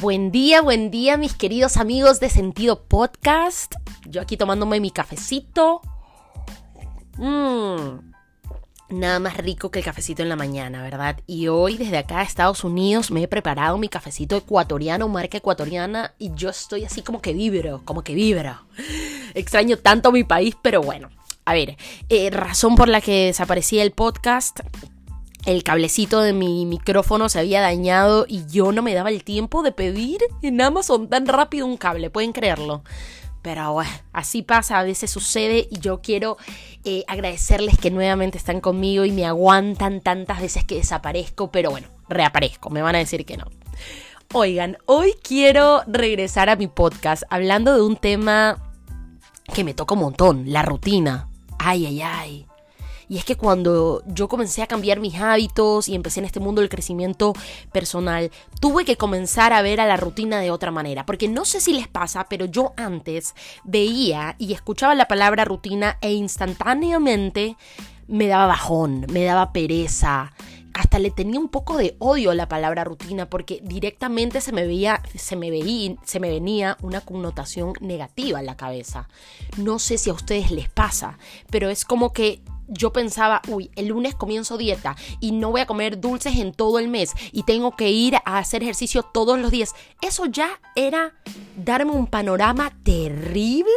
Buen día, buen día mis queridos amigos de Sentido Podcast. Yo aquí tomándome mi cafecito. Mmm. Nada más rico que el cafecito en la mañana, ¿verdad? Y hoy desde acá a Estados Unidos me he preparado mi cafecito ecuatoriano, marca ecuatoriana, y yo estoy así como que vibro, como que vibro. Extraño tanto mi país, pero bueno. A ver, eh, razón por la que desaparecía el podcast, el cablecito de mi micrófono se había dañado y yo no me daba el tiempo de pedir en Amazon tan rápido un cable, pueden creerlo. Pero bueno, así pasa, a veces sucede y yo quiero eh, agradecerles que nuevamente están conmigo y me aguantan tantas veces que desaparezco, pero bueno, reaparezco, me van a decir que no. Oigan, hoy quiero regresar a mi podcast hablando de un tema que me toca un montón, la rutina. Ay, ay, ay. Y es que cuando yo comencé a cambiar mis hábitos y empecé en este mundo del crecimiento personal, tuve que comenzar a ver a la rutina de otra manera. Porque no sé si les pasa, pero yo antes veía y escuchaba la palabra rutina e instantáneamente me daba bajón, me daba pereza, hasta le tenía un poco de odio a la palabra rutina porque directamente se me veía, se me veía, se me venía una connotación negativa en la cabeza. No sé si a ustedes les pasa, pero es como que yo pensaba, uy, el lunes comienzo dieta y no voy a comer dulces en todo el mes y tengo que ir a hacer ejercicio todos los días. Eso ya era darme un panorama terrible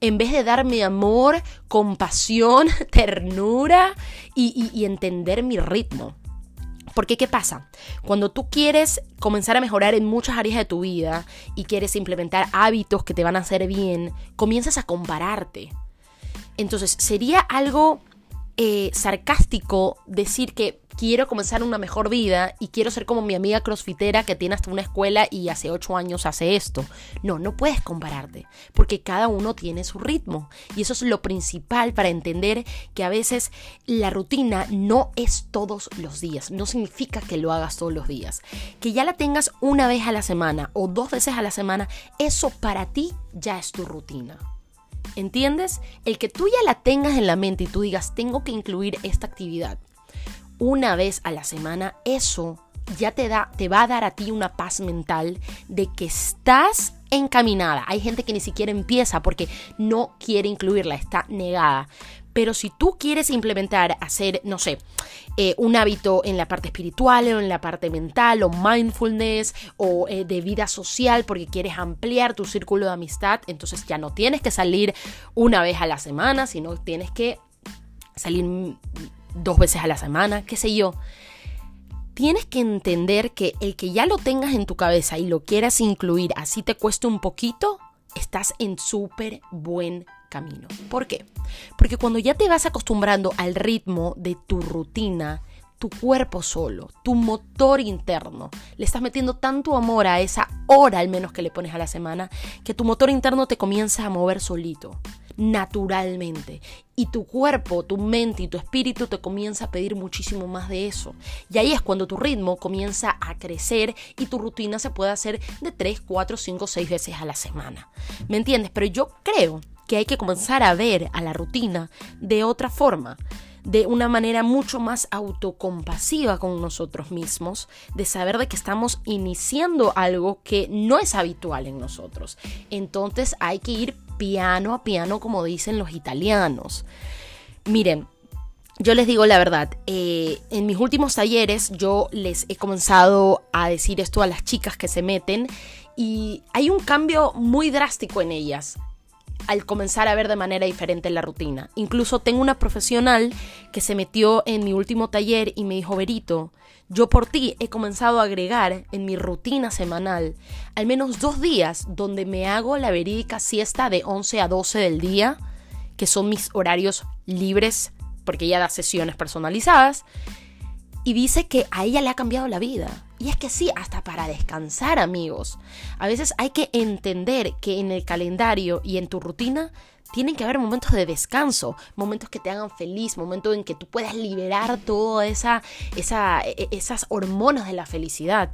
en vez de darme amor, compasión, ternura y, y entender mi ritmo. Porque ¿qué pasa? Cuando tú quieres comenzar a mejorar en muchas áreas de tu vida y quieres implementar hábitos que te van a hacer bien, comienzas a compararte. Entonces, sería algo eh, sarcástico decir que quiero comenzar una mejor vida y quiero ser como mi amiga crossfitera que tiene hasta una escuela y hace ocho años hace esto. No, no puedes compararte, porque cada uno tiene su ritmo. Y eso es lo principal para entender que a veces la rutina no es todos los días, no significa que lo hagas todos los días. Que ya la tengas una vez a la semana o dos veces a la semana, eso para ti ya es tu rutina. ¿Entiendes? El que tú ya la tengas en la mente y tú digas, tengo que incluir esta actividad una vez a la semana, eso ya te da, te va a dar a ti una paz mental de que estás encaminada. Hay gente que ni siquiera empieza porque no quiere incluirla, está negada. Pero si tú quieres implementar, hacer, no sé, eh, un hábito en la parte espiritual o en la parte mental o mindfulness o eh, de vida social porque quieres ampliar tu círculo de amistad, entonces ya no tienes que salir una vez a la semana, sino tienes que salir dos veces a la semana, qué sé yo. Tienes que entender que el que ya lo tengas en tu cabeza y lo quieras incluir, así te cueste un poquito, estás en súper buen camino. ¿Por qué? Porque cuando ya te vas acostumbrando al ritmo de tu rutina, tu cuerpo solo, tu motor interno, le estás metiendo tanto amor a esa hora al menos que le pones a la semana, que tu motor interno te comienza a mover solito naturalmente. Y tu cuerpo, tu mente y tu espíritu te comienza a pedir muchísimo más de eso. Y ahí es cuando tu ritmo comienza a crecer y tu rutina se puede hacer de 3, 4, 5, 6 veces a la semana. ¿Me entiendes? Pero yo creo que hay que comenzar a ver a la rutina de otra forma de una manera mucho más autocompasiva con nosotros mismos, de saber de que estamos iniciando algo que no es habitual en nosotros. Entonces hay que ir piano a piano, como dicen los italianos. Miren, yo les digo la verdad, eh, en mis últimos talleres yo les he comenzado a decir esto a las chicas que se meten y hay un cambio muy drástico en ellas al comenzar a ver de manera diferente la rutina. Incluso tengo una profesional que se metió en mi último taller y me dijo, Berito, yo por ti he comenzado a agregar en mi rutina semanal al menos dos días donde me hago la verídica siesta de 11 a 12 del día, que son mis horarios libres, porque ella da sesiones personalizadas, y dice que a ella le ha cambiado la vida. Y es que sí, hasta para descansar, amigos. A veces hay que entender que en el calendario y en tu rutina tienen que haber momentos de descanso, momentos que te hagan feliz, momentos en que tú puedas liberar todas esa, esa, e, esas hormonas de la felicidad.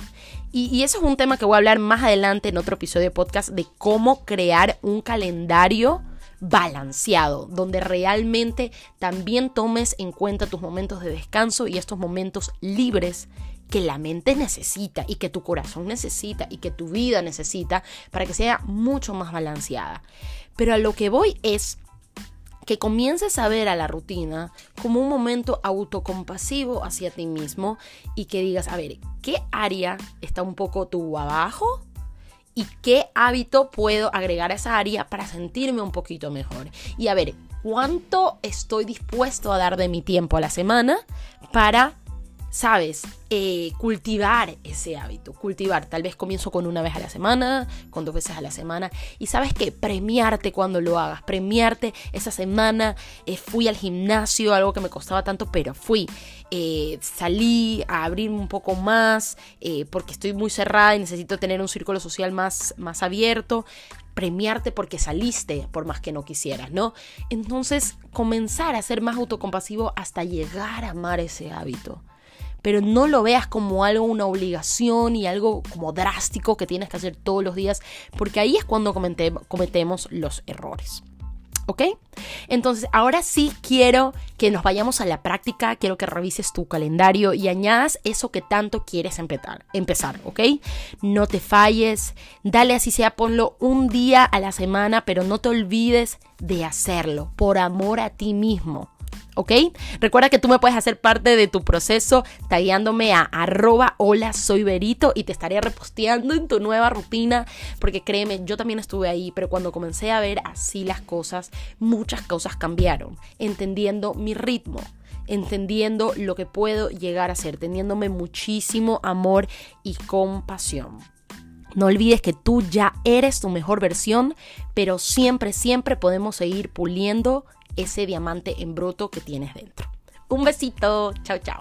Y, y, eso es un tema que voy a hablar más adelante en otro episodio de podcast de cómo crear un calendario balanceado, donde realmente también tomes en cuenta tus momentos de descanso y estos momentos libres que la mente necesita y que tu corazón necesita y que tu vida necesita para que sea mucho más balanceada. Pero a lo que voy es que comiences a ver a la rutina como un momento autocompasivo hacia ti mismo y que digas, a ver, ¿qué área está un poco tu abajo? ¿Y qué hábito puedo agregar a esa área para sentirme un poquito mejor? Y a ver, ¿cuánto estoy dispuesto a dar de mi tiempo a la semana para sabes, eh, cultivar ese hábito, cultivar, tal vez comienzo con una vez a la semana, con dos veces a la semana, y sabes que premiarte cuando lo hagas, premiarte esa semana, eh, fui al gimnasio, algo que me costaba tanto, pero fui, eh, salí a abrirme un poco más, porque estoy muy cerrada y necesito tener un círculo social más, más abierto, premiarte porque saliste por más que no quisieras, ¿no? Entonces, comenzar a ser más autocompasivo hasta llegar a amar ese hábito pero no lo veas como algo, una obligación y algo como drástico que tienes que hacer todos los días, porque ahí es cuando cometemos los errores. ¿Ok? Entonces, ahora sí quiero que nos vayamos a la práctica, quiero que revises tu calendario y añadas eso que tanto quieres empezar, empezar, ¿ok? No te falles, dale así sea, ponlo un día a la semana, pero no te olvides de hacerlo por amor a ti mismo. ¿Ok? Recuerda que tú me puedes hacer parte de tu proceso tagueándome a arroba hola soy Berito y te estaré reposteando en tu nueva rutina porque créeme, yo también estuve ahí, pero cuando comencé a ver así las cosas, muchas cosas cambiaron, entendiendo mi ritmo entendiendo lo que puedo llegar a ser, teniéndome muchísimo amor y compasión. No olvides que tú ya eres tu mejor versión, pero siempre, siempre podemos seguir puliendo ese diamante en bruto que tienes dentro. Un besito, chao, chao.